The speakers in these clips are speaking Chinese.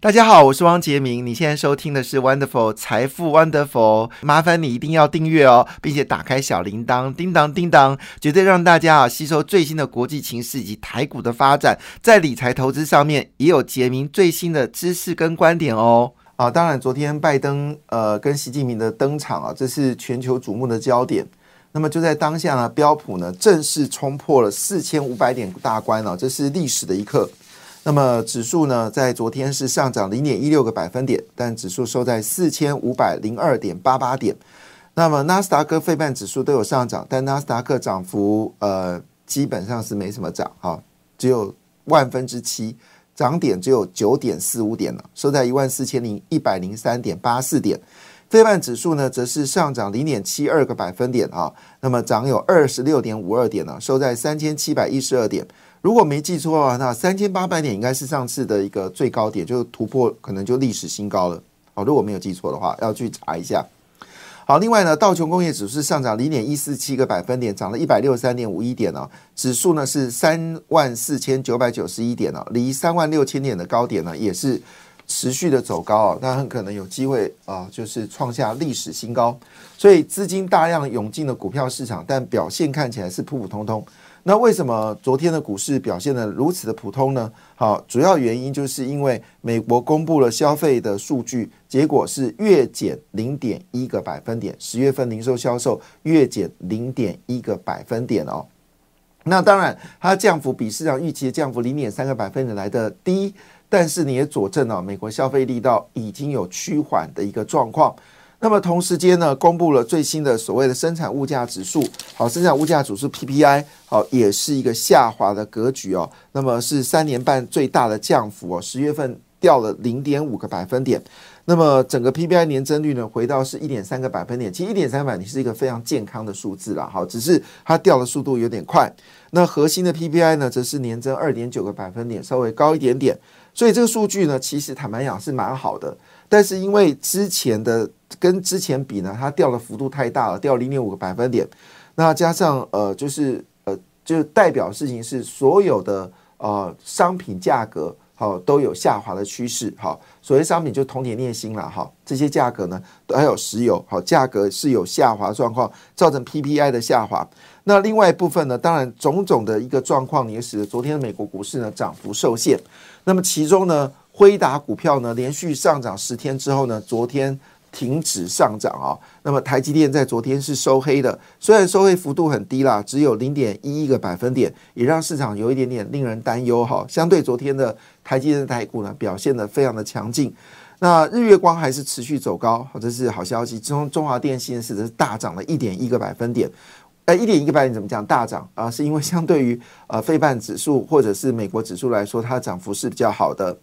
大家好，我是汪杰明。你现在收听的是 Wonderful 财富 Wonderful，麻烦你一定要订阅哦，并且打开小铃铛，叮当叮当，绝对让大家啊吸收最新的国际情势以及台股的发展，在理财投资上面也有杰明最新的知识跟观点哦。啊，当然，昨天拜登呃跟习近平的登场啊，这是全球瞩目的焦点。那么就在当下呢，标普呢正式冲破了四千五百点大关了，这是历史的一刻。那么指数呢，在昨天是上涨零点一六个百分点，但指数收在四千五百零二点八八点。那么纳斯达克、费半指数都有上涨，但纳斯达克涨幅呃基本上是没什么涨哈，只有万分之七，涨点只有九点四五点了，收在一万四千零一百零三点八四点。费半指数呢，则是上涨零点七二个百分点啊，那么涨有二十六点五二点呢，收在三千七百一十二点。如果没记错的话，那三千八百点应该是上次的一个最高点，就突破可能就历史新高了。好，如果没有记错的话，要去查一下。好，另外呢，道琼工业指数上涨零点一四七个百分点，涨了一百六十三点五一点呢。指数呢是三万四千九百九十一点呢，离三万六千点的高点呢也是持续的走高啊，那很可能有机会啊，就是创下历史新高。所以资金大量涌进了股票市场，但表现看起来是普普通通。那为什么昨天的股市表现的如此的普通呢？好，主要原因就是因为美国公布了消费的数据，结果是月减零点一个百分点，十月份零售销售月减零点一个百分点哦。那当然，它降幅比市场预期的降幅零点三个百分点来的低，但是你也佐证了美国消费力道已经有趋缓的一个状况。那么同时间呢，公布了最新的所谓的生产物价指数，好，生产物价指数 PPI，好，也是一个下滑的格局哦。那么是三年半最大的降幅哦，十月份掉了零点五个百分点。那么整个 PPI 年增率呢，回到是一点三个百分点。其实一点三百，你是一个非常健康的数字了，好，只是它掉的速度有点快。那核心的 PPI 呢，则是年增二点九个百分点，稍微高一点点。所以这个数据呢，其实坦白讲是蛮好的。但是因为之前的跟之前比呢，它掉的幅度太大了，掉零点五个百分点。那加上呃，就是呃，就代表事情是所有的呃商品价格好都有下滑的趋势。好，所谓商品就铜铁镍锌了哈，这些价格呢还有石油好，价格是有下滑状况，造成 PPI 的下滑。那另外一部分呢，当然种种的一个状况也使得昨天的美国股市呢涨幅受限。那么其中呢？辉达股票呢连续上涨十天之后呢，昨天停止上涨啊。那么台积电在昨天是收黑的，虽然收黑幅度很低啦，只有零点一一个百分点，也让市场有一点点令人担忧哈。相对昨天的台积电的台股呢，表现的非常的强劲。那日月光还是持续走高，这是好消息。中中华电信是大涨了一点一个百分点，呃，一点一个百分点怎么讲大涨啊？是因为 相对于呃费半指数或者是美国指数来说，它的涨幅是比较好的。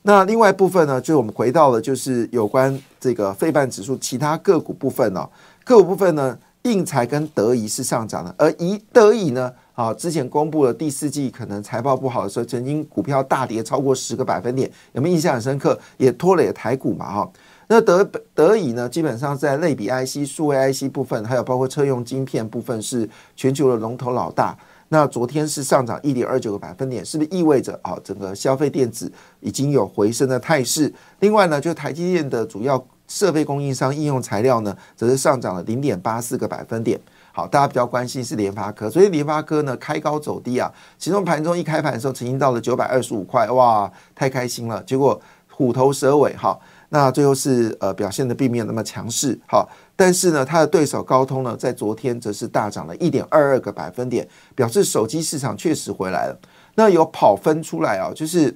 那另外一部分呢，就是我们回到了就是有关这个费半指数其他个股部分哦，个股部分呢，应材跟德仪是上涨的，而宜德仪呢，啊，之前公布了第四季可能财报不好的时候，曾经股票大跌超过十个百分点，有没有印象很深刻？也拖累了台股嘛，哈。那德德仪呢，基本上在类比 IC、数位 IC 部分，还有包括车用晶片部分，是全球的龙头老大。那昨天是上涨一点二九个百分点，是不是意味着啊整个消费电子已经有回升的态势？另外呢，就台积电的主要设备供应商应用材料呢，则是上涨了零点八四个百分点。大家比较关心是联发科，所以联发科呢开高走低啊，其中盘中一开盘的时候曾经到了九百二十五块，哇，太开心了，结果虎头蛇尾哈。那最后是呃表现的并没有那么强势，好，但是呢，它的对手高通呢，在昨天则是大涨了一点二二个百分点，表示手机市场确实回来了。那有跑分出来啊，就是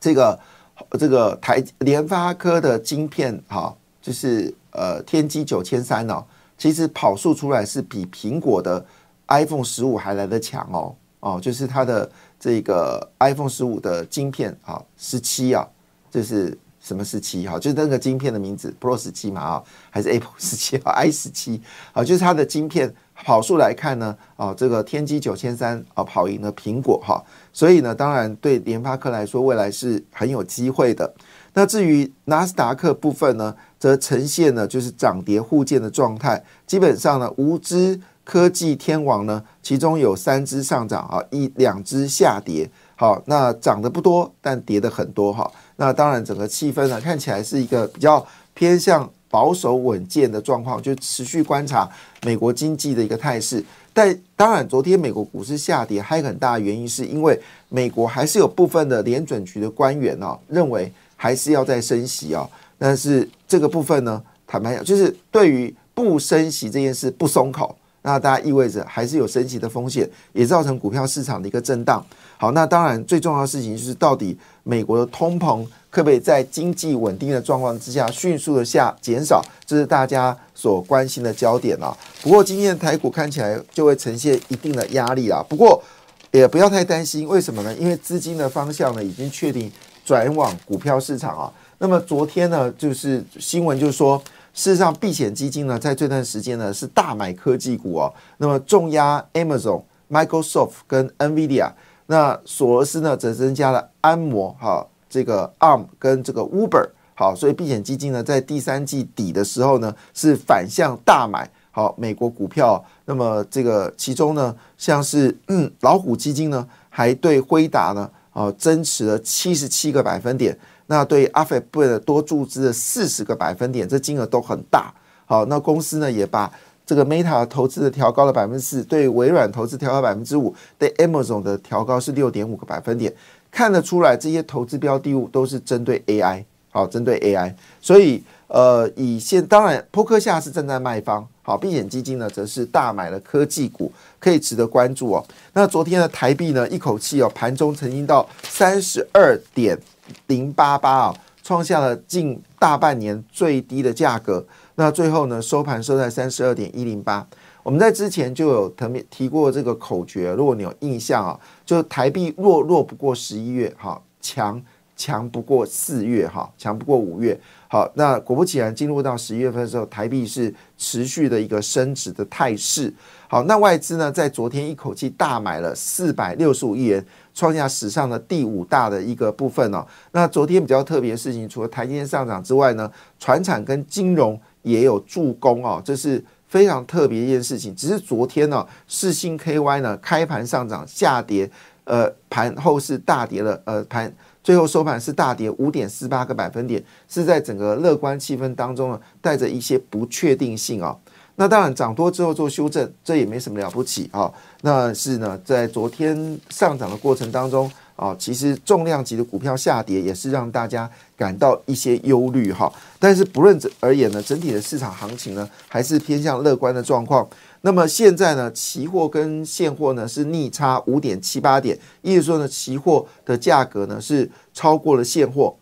这个这个台联发科的晶片，哈，就是呃天玑九千三哦，其实跑速出来是比苹果的 iPhone 十五还来得强哦，哦，就是它的这个 iPhone 十五的晶片啊，十七啊，就是。什么十七？哈，就是那个晶片的名字，Pro 十七嘛，啊，还是 Apple 十七？啊，i 十七，啊，就是它的晶片跑数来看呢，啊，这个天玑九千三啊跑赢了苹果哈，所以呢，当然对联发科来说，未来是很有机会的。那至于纳斯达克部分呢，则呈现呢就是涨跌互见的状态，基本上呢，无知科技天王呢，其中有三只上涨啊，一两只下跌。好，那涨得不多，但跌的很多哈。那当然，整个气氛呢，看起来是一个比较偏向保守稳健的状况，就持续观察美国经济的一个态势。但当然，昨天美国股市下跌，还有很大的原因是因为美国还是有部分的联准局的官员哦，认为还是要再升息啊。但是这个部分呢，坦白讲，就是对于不升息这件事不松口。那大家意味着还是有升息的风险，也造成股票市场的一个震荡。好，那当然最重要的事情就是到底美国的通膨可不可以在经济稳定的状况之下迅速的下减少，这是大家所关心的焦点啊。不过今天的台股看起来就会呈现一定的压力啊。不过也不要太担心，为什么呢？因为资金的方向呢已经确定转往股票市场啊。那么昨天呢，就是新闻就说。事实上，避险基金呢，在这段时间呢是大买科技股哦。那么重压 Amazon、Microsoft 跟 Nvidia，那索罗斯呢则增加了安摩哈这个 Arm 跟这个 Uber 好，所以避险基金呢在第三季底的时候呢是反向大买好美国股票。那么这个其中呢，像是嗯老虎基金呢还对辉达呢啊增持了七十七个百分点。那对阿菲贝的多注资了四十个百分点，这金额都很大。好，那公司呢也把这个 Meta 投资的调高了百分之四，对微软投资调高百分之五，对 Amazon 的调高是六点五个百分点。看得出来，这些投资标的物都是针对 AI，好，针对 AI。所以，呃，以现当然，扑克下是站在卖方，好，避险基金呢则是大买了科技股，可以值得关注哦。那昨天的台币呢，一口气哦，盘中曾经到三十二点。零八八啊，创下了近大半年最低的价格。那最后呢，收盘收在三十二点一零八。我们在之前就有提提过这个口诀，如果你有印象啊，就台币弱弱不过十一月，哈，强强不过四月，哈，强不过五月。好，那果不其然，进入到十一月份的时候，台币是持续的一个升值的态势。好，那外资呢，在昨天一口气大买了四百六十五亿元。创下史上的第五大的一个部分哦。那昨天比较特别的事情，除了台积电上涨之外呢，船产跟金融也有助攻哦，这是非常特别一件事情。只是昨天呢，四星 KY 呢开盘上涨，下跌，呃，盘后是大跌了，呃，盘最后收盘是大跌五点四八个百分点，是在整个乐观气氛当中呢，带着一些不确定性啊。那当然涨多之后做修正，这也没什么了不起啊。那是呢，在昨天上涨的过程当中啊，其实重量级的股票下跌也是让大家感到一些忧虑哈。但是不论而言呢，整体的市场行情呢还是偏向乐观的状况。那么现在呢，期货跟现货呢是逆差五点七八点，意思说呢，期货的价格呢是超过了现货，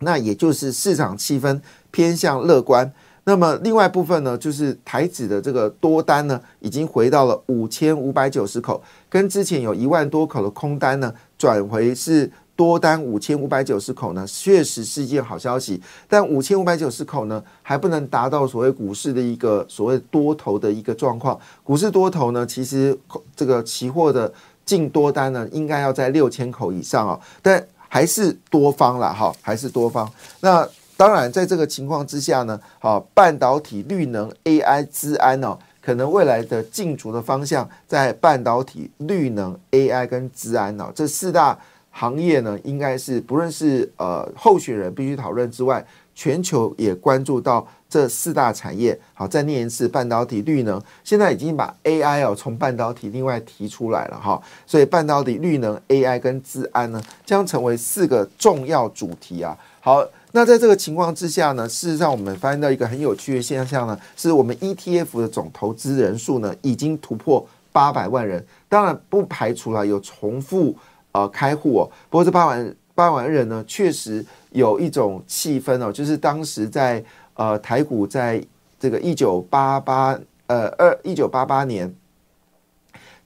那也就是市场气氛偏向乐观。那么另外部分呢，就是台指的这个多单呢，已经回到了五千五百九十口，跟之前有一万多口的空单呢，转回是多单五千五百九十口呢，确实是一件好消息。但五千五百九十口呢，还不能达到所谓股市的一个所谓多头的一个状况。股市多头呢，其实这个期货的净多单呢，应该要在六千口以上啊，但还是多方了哈，还是多方。那当然，在这个情况之下呢，好，半导体、绿能、AI、资安哦，可能未来的竞逐的方向在半导体、绿能、AI 跟资安哦这四大行业呢，应该是不论是呃候选人必须讨论之外，全球也关注到这四大产业。好，再念一次，半导体、绿能，现在已经把 AI 哦从半导体另外提出来了哈，所以半导体、绿能、AI 跟资安呢，将成为四个重要主题啊。好。那在这个情况之下呢，事实上我们发现到一个很有趣的现象呢，是我们 ETF 的总投资人数呢已经突破八百万人。当然不排除了有重复呃开户哦，不过这八万八万人呢，确实有一种气氛哦，就是当时在呃台股在这个一九八八呃二一九八八年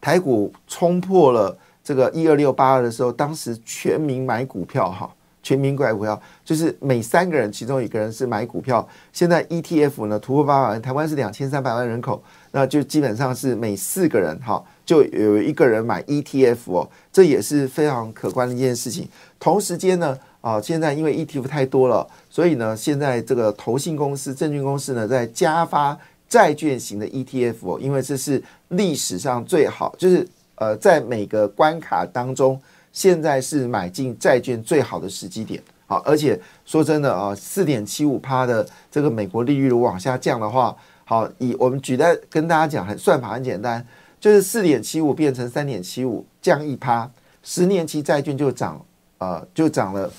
台股冲破了这个一二六八二的时候，当时全民买股票哈。全民怪股票，就是每三个人其中一个人是买股票。现在 ETF 呢突破八百万，台湾是两千三百万人口，那就基本上是每四个人哈就有一个人买 ETF 哦，这也是非常可观的一件事情。同时间呢，啊，现在因为 ETF 太多了，所以呢，现在这个投信公司、证券公司呢在加发债券型的 ETF 哦，因为这是历史上最好，就是呃在每个关卡当中。现在是买进债券最好的时机点，好，而且说真的啊，四点七五趴的这个美国利率如果往下降的话，好，以我们举的跟大家讲，很算法很简单，就是四点七五变成三点七五，降一趴，十年期债券就涨，呃，就涨了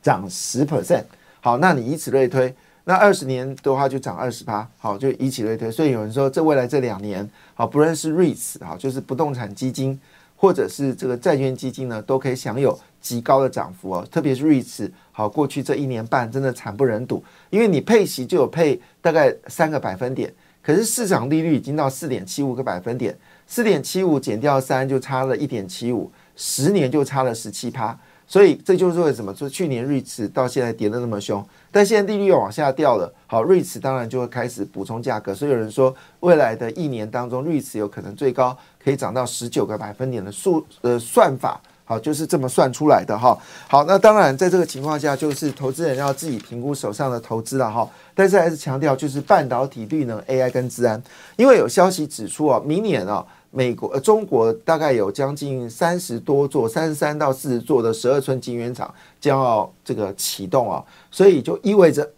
涨十 percent，好，那你以此类推，那二十年的话就涨二十趴，好，就以此类推，所以有人说这未来这两年，好，不论是 REITs 好，就是不动产基金。或者是这个债券基金呢，都可以享有极高的涨幅哦。特别是瑞士，好，过去这一年半真的惨不忍睹，因为你配息就有配大概三个百分点，可是市场利率已经到四点七五个百分点，四点七五减掉三就差了一点七五，十年就差了十七趴。所以这就是为什么说去年瑞驰到现在跌得那么凶，但现在利率又往下掉了，好，瑞驰当然就会开始补充价格。所以有人说，未来的一年当中，瑞驰有可能最高可以涨到十九个百分点的数呃算法，好，就是这么算出来的哈。好，那当然在这个情况下，就是投资人要自己评估手上的投资了哈。但是还是强调，就是半导体、绿能、AI 跟治安，因为有消息指出啊，明年啊。美国，中国大概有将近三十多座，三十三到四十座的十二寸晶圆厂将要这个启动啊，所以就意味着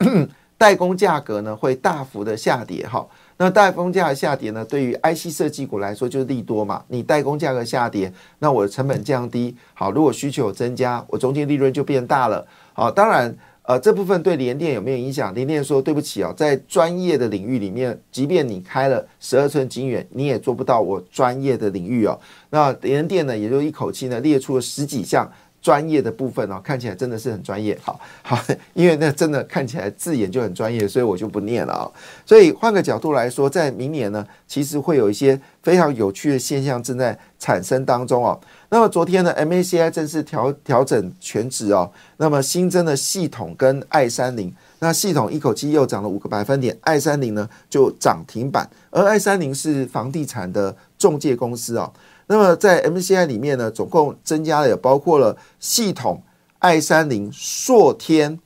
代工价格呢会大幅的下跌哈。那代工价下跌呢，对于 IC 设计股来说就是利多嘛。你代工价格下跌，那我的成本降低，好，如果需求增加，我中间利润就变大了。好，当然。呃，这部分对联电有没有影响？联电说：“对不起啊，在专业的领域里面，即便你开了十二寸晶圆，你也做不到我专业的领域哦。”那联电呢，也就一口气呢列出了十几项。专业的部分哦，看起来真的是很专业。好 好，因为那真的看起来字眼就很专业，所以我就不念了啊。所以换个角度来说，在明年呢，其实会有一些非常有趣的现象正在产生当中哦。那么昨天呢，MACI 正式调调整全值哦。那么新增的系统跟爱三零，那系统一口气又涨了五个百分点，爱三零呢就涨停板，而爱三零是房地产的中介公司哦。那么在 MCI 里面呢，总共增加了也包括了系统、爱三零、硕天、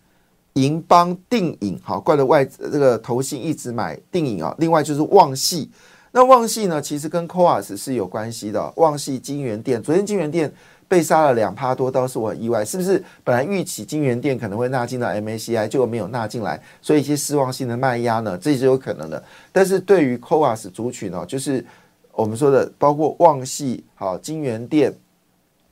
银邦、定影，好，怪的外这个投信一直买定影啊。另外就是旺系，那旺系呢，其实跟 c o a s 是有关系的。旺系金源店，昨天金源店被杀了两趴多，倒是我很意外，是不是？本来预期金源店可能会纳进到 MACI，结果没有纳进来，所以一些失望性的卖压呢，这是有可能的。但是对于 c o a s 族群呢，就是。我们说的包括旺系、好金源电、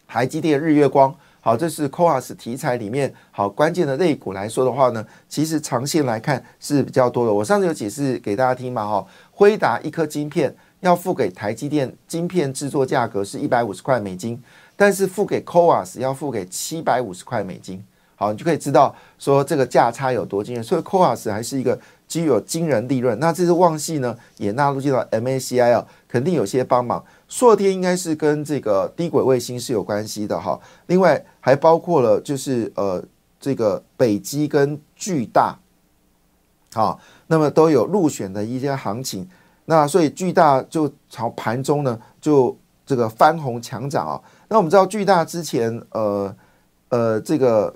台积电、日月光，好，这是 c o a s 题材里面好关键的类股来说的话呢，其实长线来看是比较多的。我上次有解释给大家听嘛，哈，辉达一颗晶片要付给台积电晶片制作价格是一百五十块美金，但是付给 c o a s 要付给七百五十块美金，好，你就可以知道说这个价差有多惊人。所以 c o a s 还是一个。具有惊人利润，那这支旺系呢也纳入进到 MACI 啊，肯定有些帮忙。硕天应该是跟这个低轨卫星是有关系的哈，另外还包括了就是呃这个北基跟巨大，好，那么都有入选的一些行情。那所以巨大就朝盘中呢就这个翻红强涨啊。那我们知道巨大之前呃呃这个。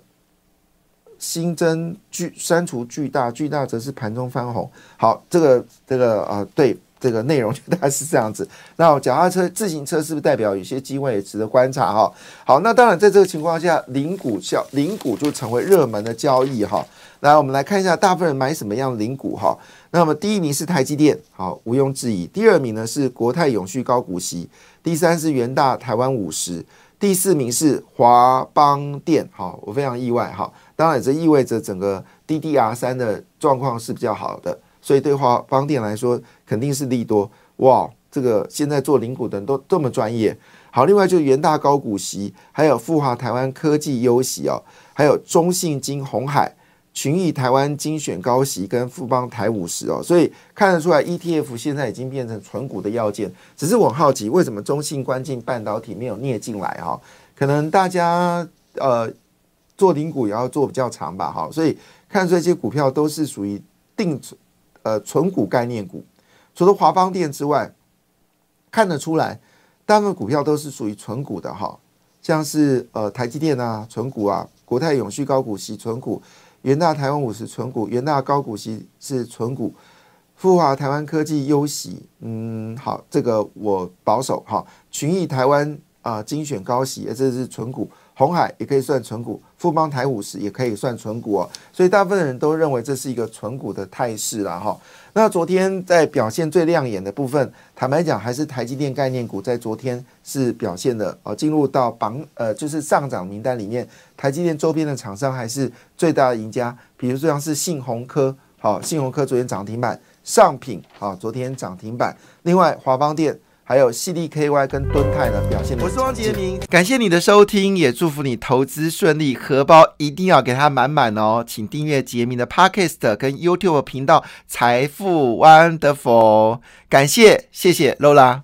新增巨删除巨大巨大则是盘中翻红，好，这个这个啊，对，这个内容就 大概是这样子。那脚踏车、自行车是不是代表有些机会也值得观察哈？好，那当然在这个情况下，零股效零股就成为热门的交易哈。来，我们来看一下大部分人买什么样的零股哈。那么第一名是台积电，好，毋庸置疑。第二名呢是国泰永续高股息，第三是元大台湾五十，第四名是华邦电，好，我非常意外哈。当然，这意味着整个 DDR 三的状况是比较好的，所以对华邦电来说肯定是利多。哇，这个现在做零股的人都这么专业。好，另外就是元大高股息，还有富华台湾科技优息哦，还有中信金红海、群益台湾精选高息跟富邦台五十哦，所以看得出来 ETF 现在已经变成纯股的要件。只是我好奇，为什么中信关进半导体没有捏进来哈？可能大家呃。做顶股也要做比较长吧，哈，所以看这些股票都是属于定存呃纯股概念股，除了华邦电之外，看得出来，大部分股票都是属于纯股的哈，像是呃台积电啊纯股啊，国泰永续高股息纯股，元大台湾五十纯股，元大高股息是纯股，富华台湾科技优息，嗯，好，这个我保守哈，群益台湾啊精选高息，这是纯股。红海也可以算纯股，富邦台五十也可以算纯股哦，所以大部分人都认为这是一个纯股的态势了哈。那昨天在表现最亮眼的部分，坦白讲还是台积电概念股在昨天是表现的哦，进入到榜呃就是上涨名单里面，台积电周边的厂商还是最大的赢家，比如说像是信鸿科，好，信鸿科昨天涨停板，上品好，昨天涨停板，另外华邦电。还有 C D K Y 跟敦泰的表现。我是汪杰明，感谢你的收听，也祝福你投资顺利，荷包一定要给它满满哦。请订阅杰明的 Podcast 跟 YouTube 频道财富 Wonderful，感谢，谢谢 Lola。